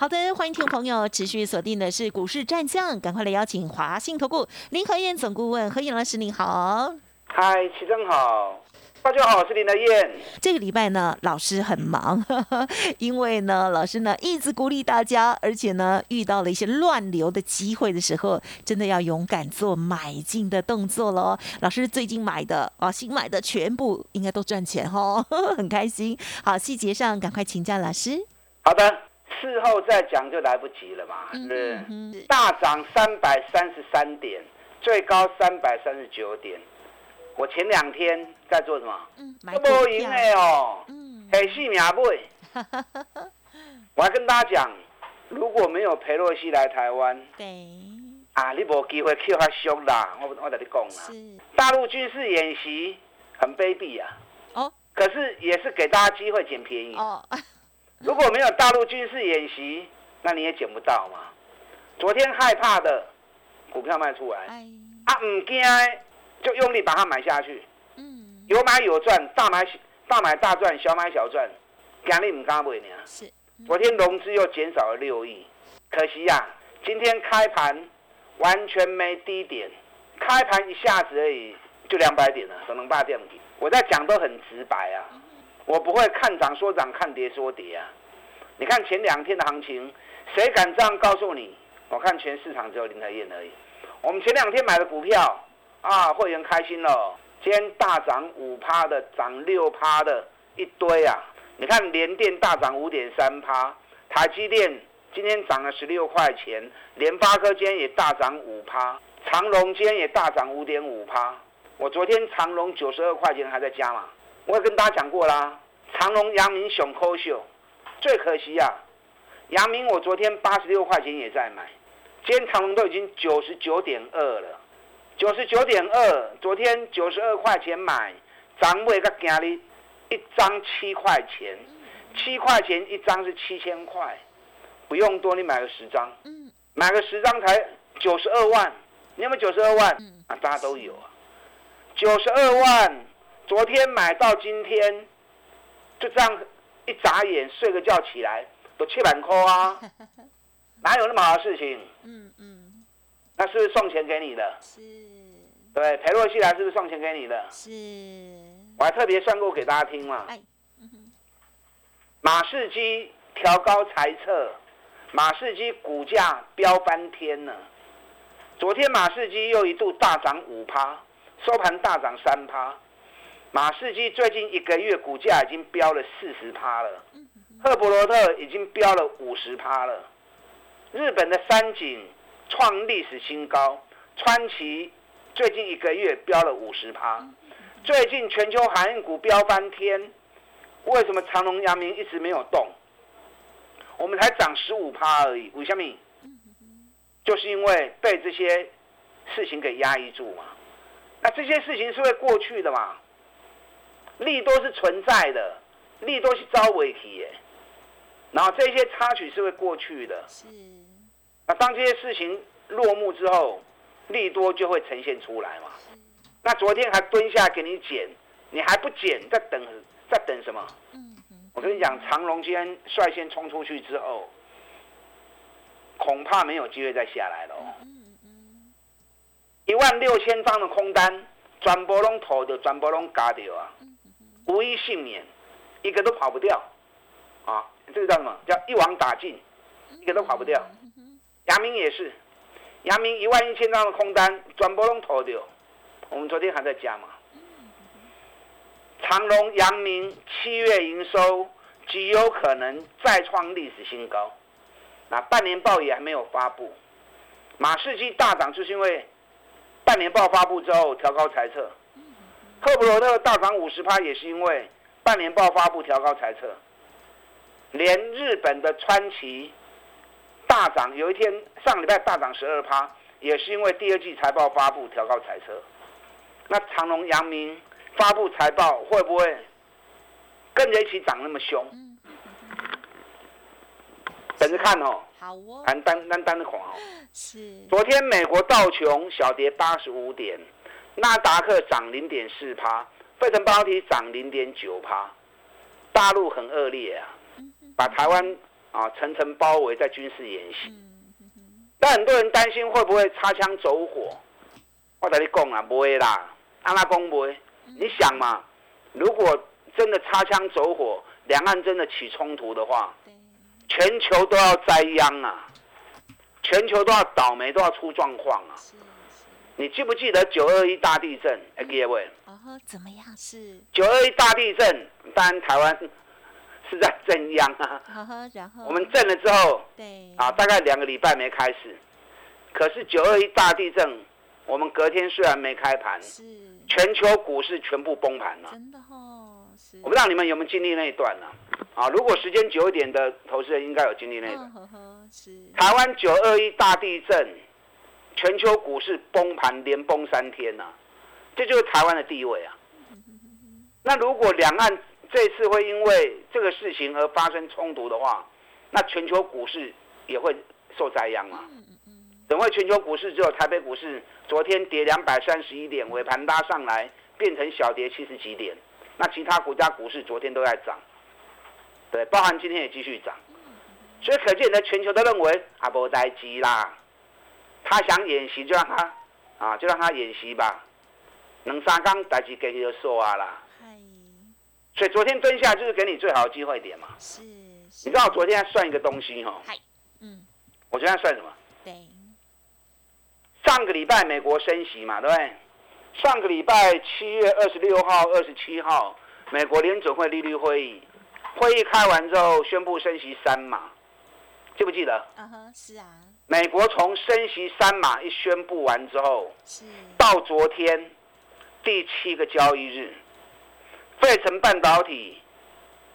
好的，欢迎听众朋友持续锁定的是股市战将，赶快来邀请华信投顾林和燕总顾问何燕老师，您好。嗨，齐正好。大家好，我是林德燕。这个礼拜呢，老师很忙，因为呢，老师呢一直鼓励大家，而且呢，遇到了一些乱流的机会的时候，真的要勇敢做买进的动作喽。老师最近买的啊，新买的全部应该都赚钱哦，很开心。好，细节上赶快请教老师。好的，事后再讲就来不及了嘛。是大涨三百三十三点，最高三百三十九点。我前两天在做什么？嗯，买股票。赢的哦，嗯，黑细命买。我还跟大家讲，如果没有裴洛西来台湾，对，啊，你无机会扣他凶啦。我我跟你讲啊，大陆军事演习很卑鄙啊。哦。可是也是给大家机会捡便宜。哦。如果没有大陆军事演习，那你也捡不到嘛。昨天害怕的股票卖出来，啊，唔惊。就用力把它买下去，嗯，有买有赚，大买大买大赚，小买小赚，今日唔敢买呢。是，昨天融资又减少了六亿，可惜呀，今天开盘完全没低点，开盘一下子而已就两百点了，可能八点底。我在讲都很直白啊，我不会看涨说涨，看跌说跌啊。你看前两天的行情，谁敢这样告诉你？我看全市场只有林德燕而已。我们前两天买的股票。啊，会员开心了！今天大涨五趴的，涨六趴的一堆啊！你看联电大涨五点三趴，台积电今天涨了十六块钱，联发科今天也大涨五趴，长隆今天也大涨五点五趴。我昨天长隆九十二块钱还在加嘛？我也跟大家讲过啦，长隆、阳明、熊科秀，最可惜啊！阳明我昨天八十六块钱也在买，今天长隆都已经九十九点二了。九十九点二，昨天九十二块钱买，涨尾个今日一张七块钱，七块钱一张是七千块，不用多，你买个十张，买个十张才九十二万，你有没有九十二万？啊，大家都有啊，九十二万，昨天买到今天，就这样一眨眼睡个觉起来都七万块啊，哪有那么好的事情？嗯嗯。那是不是送钱给你的？是。对，裴洛西来是不是送钱给你的？是。我还特别算过给大家听嘛。哎。马士基调高财测，马士基股价飙翻天了。昨天马士基又一度大涨五趴，收盘大涨三趴。马士基最近一个月股价已经飙了四十趴了。赫伯罗特已经飙了五十趴了。日本的三井。创历史新高，川崎最近一个月飙了五十趴，最近全球航运股飙翻天，为什么长隆、阳明一直没有动？我们才涨十五趴而已，为什么？就是因为被这些事情给压抑住嘛。那这些事情是会过去的嘛？利多是存在的，利多是招尾提耶，然后这些插曲是会过去的。是。那当这些事情落幕之后，利多就会呈现出来嘛？那昨天还蹲下给你减，你还不减，在等，在等什么？我跟你讲，长隆今天率先冲出去之后，恐怕没有机会再下来了。一万六千张的空单，全部拢投的，全部拢嘎掉啊，无一幸免，一个都跑不掉啊！这个叫什么？叫一网打尽，一个都跑不掉。阳明也是，阳明一万一千张的空单，转波拢投掉。我们昨天还在加嘛。长隆、阳明七月营收极有可能再创历史新高。那半年报也还没有发布。马士基大涨就是因为半年报发布之后调高财测。赫普罗特大涨五十趴也是因为半年报发布调高财测。连日本的川崎。大涨，有一天上礼拜大涨十二趴，也是因为第二季财报发布调高财测。那长隆、阳明发布财报会不会跟着一起涨那么凶？等着看哦。好哦。单单单单的狂哦。是。昨天美国道琼小跌八十五点，纳达克涨零点四趴，费城半导体涨零点九趴。大陆很恶劣啊，把台湾啊层层包围在军事演习。但很多人担心会不会擦枪走火。我跟你讲啊，不会啦，阿拉公不会。你想嘛，如果真的擦枪走火，两岸真的起冲突的话。全球都要栽殃啊！全球都要倒霉，都要出状况啊！你记不记得九二一大地震？哎，各位，哦，怎么样？是九二一大地震，当然台湾 是在震央啊。然后我们震了之后，对啊，大概两个礼拜没开始。可是九二一大地震，我们隔天虽然没开盘，是全球股市全部崩盘了。真的哦，是。我不知道你们有没有经历那一段呢？啊，如果时间久一点的投资人应该有经历那个。台湾九二一大地震，全球股市崩盘，连崩三天呐，这就是台湾的地位啊。那如果两岸这次会因为这个事情而发生冲突的话，那全球股市也会受灾殃啊。等会全球股市只有台北股市昨天跌两百三十一点，尾盘拉上来变成小跌七十几点，那其他国家股市昨天都在涨。对，包含今天也继续涨，所以可见的全球都认为阿波待机啦，他想演习就让他啊，就让他演习吧，能三缸待机给你就说啊啦。所以昨天蹲下就是给你最好的机会点嘛。是。你知道我昨天在算一个东西哈？嗯。我昨天算什么？对。上个礼拜美国升息嘛，对不对？上个礼拜七月二十六号、二十七号，美国联准会利率会议。会议开完之后，宣布升息三嘛，记不记得？嗯哼，是啊。美国从升息三码一宣布完之后，到昨天第七个交易日，费城半导体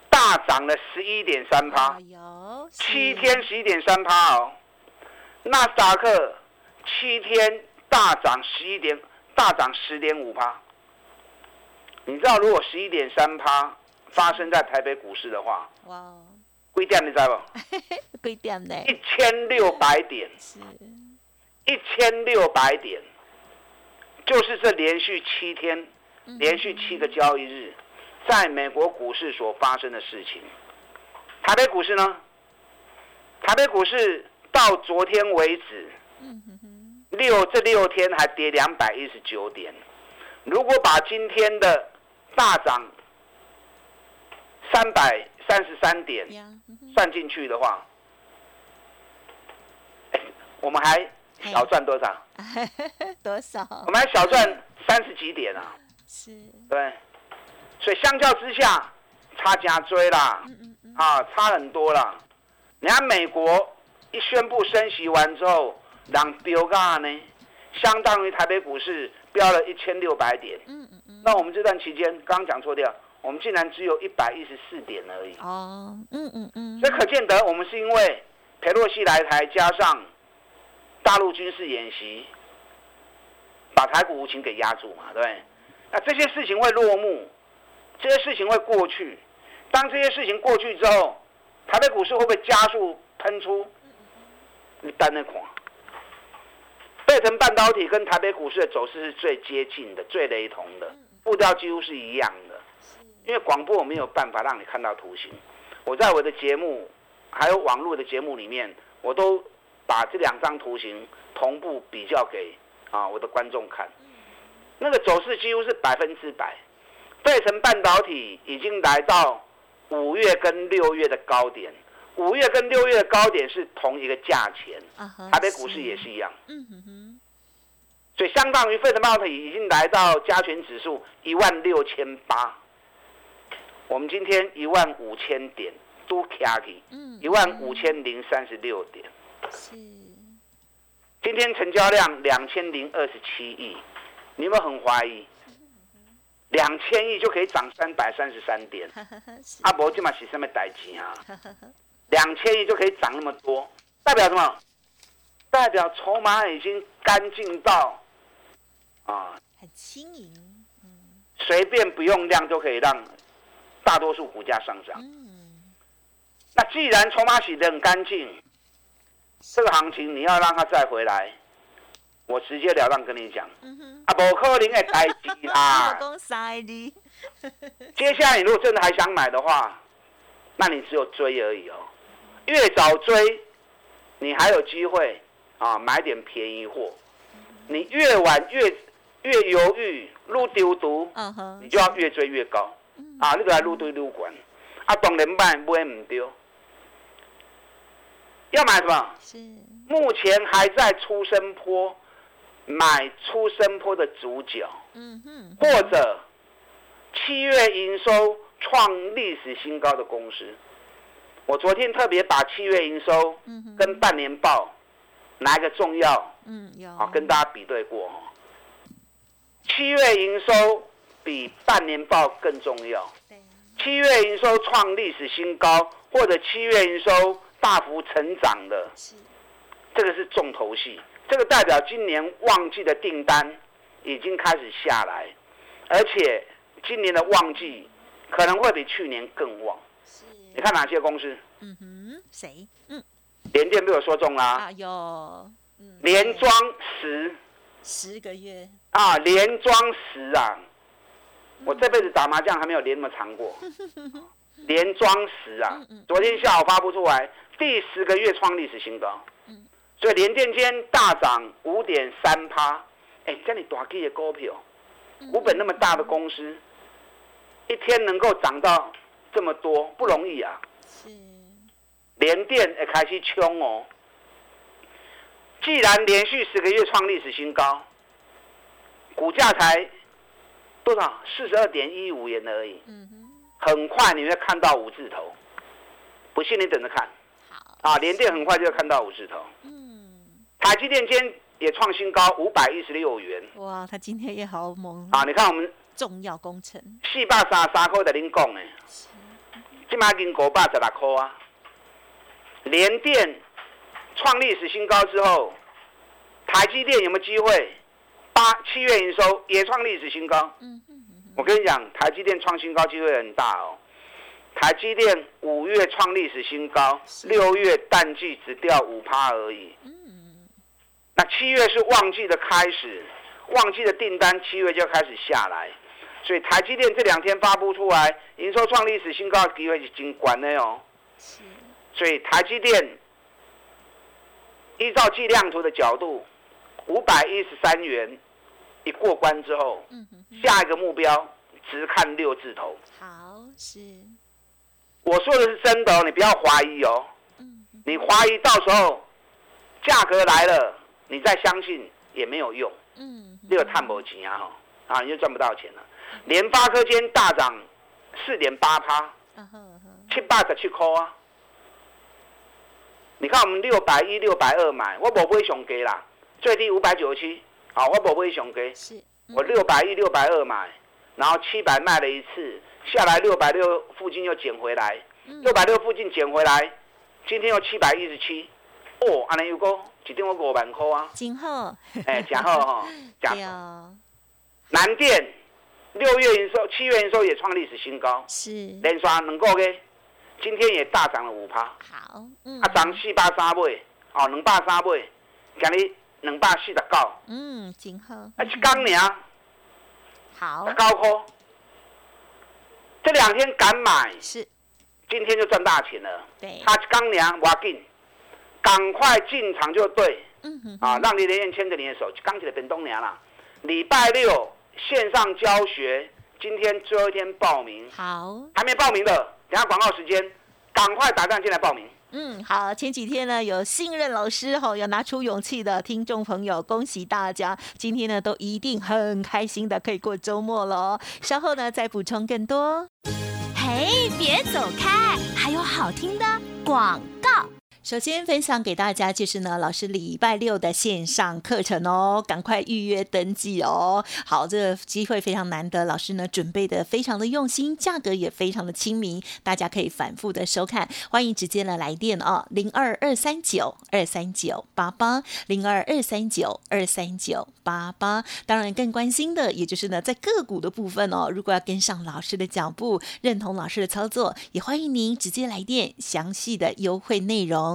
大涨了十一点三趴，有七天十一点三趴哦。纳斯达克七天大涨十一点，大涨十点五趴。你知道如果十一点三趴？发生在台北股市的话，哇，贵点你知道不？贵点呢？一千六百点，是，一千六百点，就是这连续七天，连续七个交易日，在美国股市所发生的事情。台北股市呢？台北股市到昨天为止，六这六天还跌两百一十九点。如果把今天的大涨，三百三十三点算进去的话，我们还小赚多少？多少？我们还小赚三十几点啊？是，对，所以相较之下，差加追啦，啊，差很多啦。你看美国一宣布升息完之后，让飙价呢，相当于台北股市飙了一千六百点。嗯嗯嗯。那我们这段期间，刚刚讲错掉。我们竟然只有一百一十四点而已。哦，嗯嗯嗯。所以可见得，我们是因为裴洛西来台，加上大陆军事演习，把台股无情给压住嘛，对不对？那这些事情会落幕，这些事情会过去。当这些事情过去之后，台北股市会不会加速喷出？你单那款，贝腾半导体跟台北股市的走势是最接近的、最雷同的，步调几乎是一样的。因为广播我没有办法让你看到图形，我在我的节目还有网络的节目里面，我都把这两张图形同步比较给啊我的观众看。那个走势几乎是百分之百，费城半导体已经来到五月跟六月的高点，五月跟六月的高点是同一个价钱，台北股市也是一样。嗯哼哼。所以相当于费城半导体已经来到加权指数一万六千八。我们今天一万五千点都卡起，一万五千零三十六点。是。今天成交量两千零二十七亿，你们很怀疑？两千亿就可以涨三百三十三点？阿伯今嘛是什么代志啊？两千亿就可以涨那么多，代表什么？代表筹码已经干净到啊，很轻盈，随便不用量就可以让大多数股价上涨。那既然筹码洗得很干净，这个行情你要让它再回来，我直截了当跟你讲，啊，不可能的代志啦。接下来你如果真的还想买的话，那你只有追而已哦。越早追，你还有机会啊买点便宜货。你越晚越越犹豫，路丢毒，你就要越追越高。啊，你都来路堆路管，啊，当然买买唔丢。要买什么？是目前还在出生坡，买出生坡的主角。嗯哼。或者七月营收创历史新高的公司，我昨天特别把七月营收跟半年报哪一个重要？嗯，有。啊，跟大家比对过。七月营收比半年报更重要。七月营收创历史新高，或者七月营收。大幅成长的，这个是重头戏，这个代表今年旺季的订单已经开始下来，而且今年的旺季可能会比去年更旺。你看哪些公司？嗯哼，谁？嗯，联电被我说中啦。啊，有。连装十十个月啊，连装十啊！我这辈子打麻将还没有连那么长过。连装十啊！昨天下午发布出来。第十个月创历史新高，所以联电间大涨五点三趴。哎，这里大基的股票，股本那么大的公司，一天能够涨到这么多不容易啊。是，联电也开始冲哦。既然连续十个月创历史新高，股价才多少？四十二点一五元而已。嗯哼，很快你会看到五字头，不信你等着看。好啊，联电很快就要看到五字头。嗯，台积电今天也创新高，五百一十六元。哇，它今天也好猛。啊，你看我们重要工程。四百三十三块的您讲的，今麦经五百十六块啊。联电创历史新高之后，台积电有没有机会？八七月营收也创历史新高。嗯嗯嗯。我跟你讲，台积电创新高机会很大哦。台积电五月创历史新高，六月淡季只掉五趴而已。那七月是旺季的开始，旺季的订单七月就开始下来，所以台积电这两天发布出来，营收创历史新高的，机会已经关了哦。所以台积电依照计量图的角度，五百一十三元一过关之后，下一个目标只看六字头。好，是。我说的是真的哦，你不要怀疑哦。你怀疑到时候价格来了，你再相信也没有用。嗯。这个探不钱啊，哈啊，你就赚不到钱了。联发科今天大涨四点八趴，七八十七块啊。你看我们六百一、六百二买，我不会熊给啦，最低五百九十七，好，我不会熊给。是。我六百一、六百二买，然后七百卖了一次。下来六百六附近又捡回来，六百六附近捡回来，今天又七百一十七，哦，安尼又个一天我五万块啊，真好，哎，真好 哈，真好。南电六月营收、七月营收也创历史新高，是。连刷两个月，今天也大涨了五趴，好，嗯，啊涨四百三倍，哦，两百三倍，今日两百四十九，嗯，真好，啊一刚年，好，高科。这两天敢买是，今天就赚大钱了。对，他刚凉，挖紧，赶快进场就对。嗯哼，啊，让李连燕牵着你的手，刚起来变冬娘了。礼拜六线上教学，今天最后一天报名。好，还没报名的，等下广告时间，赶快打电话进来报名。嗯，好，前几天呢有信任老师哈，有拿出勇气的听众朋友，恭喜大家，今天呢都一定很开心的可以过周末了。稍后呢再补充更多。嘿，别走开，还有好听的广告。首先分享给大家就是呢，老师礼拜六的线上课程哦，赶快预约登记哦。好，这个机会非常难得，老师呢准备的非常的用心，价格也非常的亲民，大家可以反复的收看。欢迎直接的来电哦，零二二三九二三九八八，零二二三九二三九八八。当然更关心的，也就是呢在个股的部分哦，如果要跟上老师的脚步，认同老师的操作，也欢迎您直接来电，详细的优惠内容。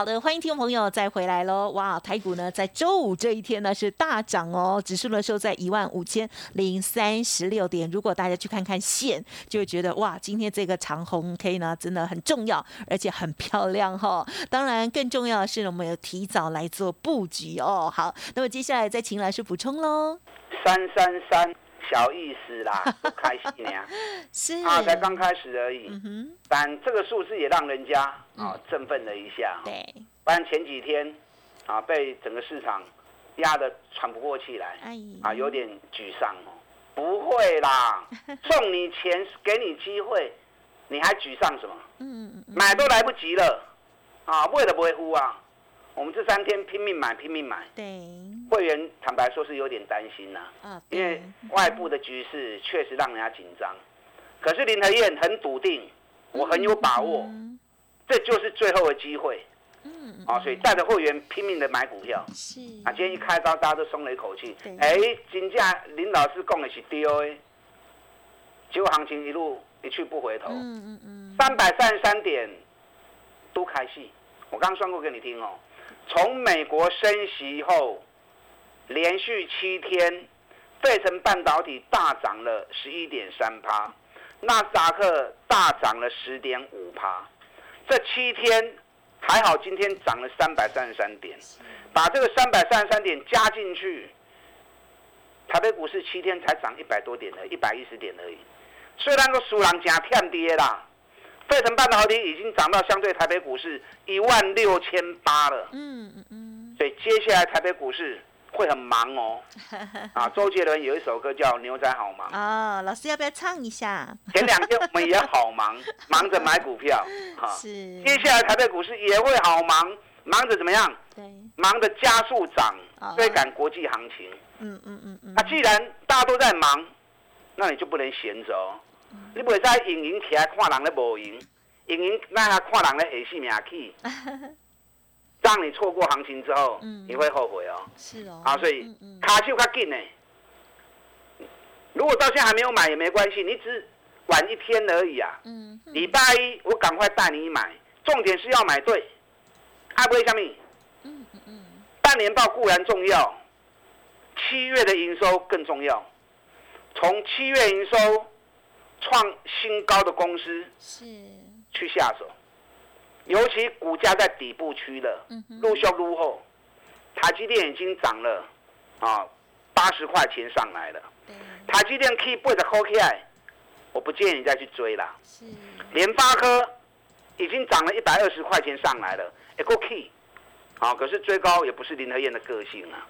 好的，欢迎听众朋友再回来喽！哇，台股呢在周五这一天呢是大涨哦，指数呢收在一万五千零三十六点。如果大家去看看线，就会觉得哇，今天这个长红 K 呢真的很重要，而且很漂亮哈。当然，更重要的是我们有提早来做布局哦。好，那么接下来再请老师补充喽。三三三。小意思啦，不开心呀，是啊，才刚开始而已。但这个数字也让人家啊振奋了一下。对，不然前几天啊被整个市场压得喘不过气来，啊有点沮丧哦。不会啦，送你钱给你机会，你还沮丧什么？嗯嗯买都来不及了，啊，为了不会呼啊。我们这三天拼命买，拼命买。对，会员坦白说是有点担心呐，啊，因为外部的局势确实让人家紧张。可是林和燕很笃定，我很有把握，这就是最后的机会。嗯，啊，所以带着会员拼命的买股票。是啊，今天一开刀，大家都松了一口气。哎，金价林老师讲的是对的，结果行情一路一去不回头。嗯嗯嗯，三百三十三点都开戏，我刚刚算过给你听哦。从美国升息后，连续七天，费城半导体大涨了十一点三趴，纳斯达克大涨了十点五趴。这七天还好，今天涨了三百三十三点，把这个三百三十三点加进去，台北股市七天才涨一百多点的，一百一十点而已。虽然个输人加偏跌啦。费城半导体已经涨到相对台北股市一万六千八了。嗯嗯嗯。所以接下来台北股市会很忙哦。啊，周杰伦有一首歌叫《牛仔好忙》。哦，老师要不要唱一下？前两天我们也好忙，忙着买股票。是。接下来台北股市也会好忙，忙着怎么样？对。忙着加速涨，追赶国际行情。嗯嗯嗯嗯。那既然大家都在忙，那你就不能闲着哦。你袂使盈盈起来看人咧无赢，盈盈那下看人咧下死命去，让你错过行情之后，你会后悔哦。是哦。啊，所以卡就较紧呢。如果到现在还没有买也没关系，你只晚一天而已啊。嗯。礼拜一我赶快带你买，重点是要买对。爱不会下面。嗯嗯嗯。半年报固然重要，七月的营收更重要。从七月营收。创新高的公司是去下手，尤其股价在底部区的，入修入后，台积电已经涨了啊八十块钱上来了。台积电 Key 背着 K I，我不建议你再去追了。是，联发科已经涨了一百二十块钱上来了，也够 Key，好，可是追高也不是林和燕的个性啊。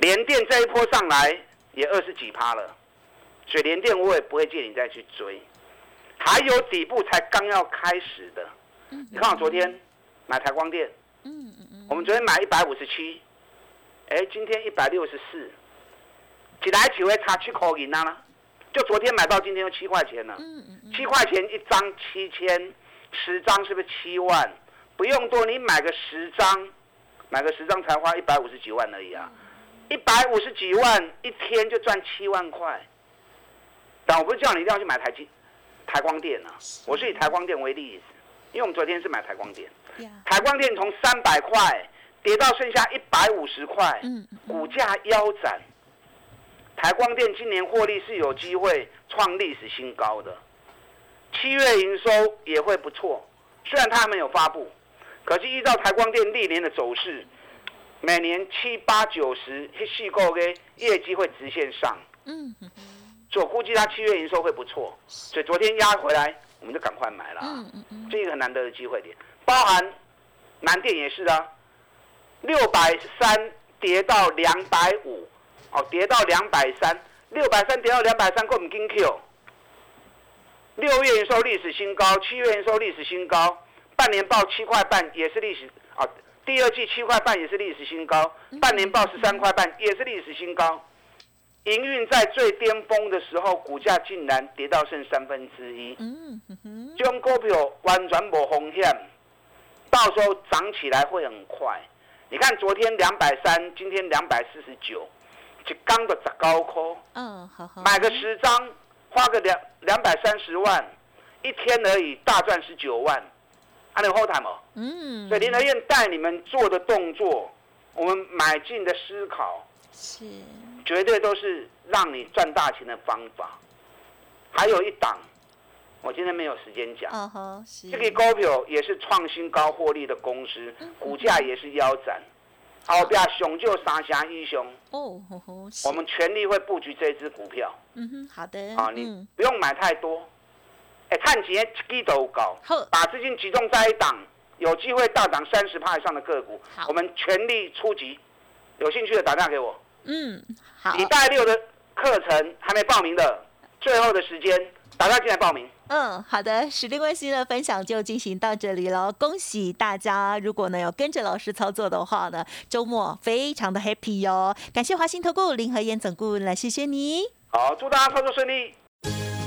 联电这一波上来也二十几趴了。水莲电我也不会建议你再去追，还有底部才刚要开始的。你看我昨天买台光电，我们昨天买一百五十七，哎，今天一百六十四，起来几回差七块银啊，就昨天买到今天就七块钱了。嗯嗯七块钱一张七千，十张是不是七万？不用多，你买个十张，买个十张才花一百五十几万而已啊！一百五十几万一天就赚七万块。但我不是叫你一定要去买台积、台光电啊，我是以台光电为例子，因为我们昨天是买台光电，台光电从三百块跌到剩下一百五十块，股价腰斩。台光电今年获利是有机会创历史新高的，七月营收也会不错。虽然它还没有发布，可是依照台光电历年的走势，每年七八九十细购的业绩会直线上。嗯，所以我估计它七月营收会不错，所以昨天压回来，我们就赶快买了。嗯嗯嗯，这个很难得的机会点，包含南电也是啊，六百三跌到两百五。哦，跌到两百三，六百三跌到两百三，够我们金 Q。六月营收历史新高，七月营收历史新高，半年报七块半也是历史啊，第二季七块半也是历史新高，半年报十三块半也是历史新高。营运在最巅峰的时候，股价竟然跌到剩三分之一。嗯哼，这种股票完全无风险，到时候涨起来会很快。你看昨天两百三，今天两百四十九。一缸的十高科，嗯，好好，买个十张，花个两两百三十万，一天而已，大赚十九万，还能后台吗？嗯，所以林德燕带你们做的动作，我们买进的思考，是，绝对都是让你赚大钱的方法。还有一档，我今天没有时间讲，嗯哼，这个股票也是创新高获利的公司，股价也是腰斩。好，不要雄就三峡英雄哦，我们全力会布局这支股票。嗯哼，好的。啊，你不用买太多，哎，看几年基都高，把资金集中在一档，有机会大涨三十趴以上的个股，我们全力出击。有兴趣的打电话给我。嗯，好。礼拜六的课程还没报名的，最后的时间打电进来报名。嗯，好的，时间关系呢，分享就进行到这里了。恭喜大家，如果呢有跟着老师操作的话呢，周末非常的 happy 哟。感谢华兴投顾林和燕总顾问来，谢谢你。好，祝大家操作顺利。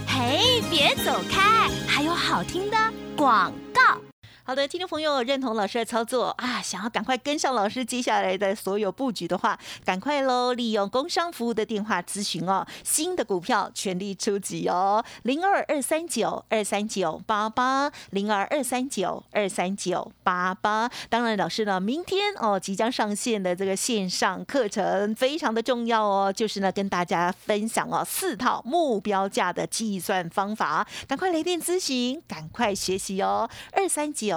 嘿，别走开，还有好听的广告。好的，听众朋友认同老师的操作。啊，想要赶快跟上老师接下来的所有布局的话，赶快喽！利用工商服务的电话咨询哦，新的股票全力出击哦，零二二三九二三九八八零二二三九二三九八八。当然，老师呢，明天哦即将上线的这个线上课程非常的重要哦，就是呢跟大家分享哦四套目标价的计算方法，赶快来电咨询，赶快学习哦，二三九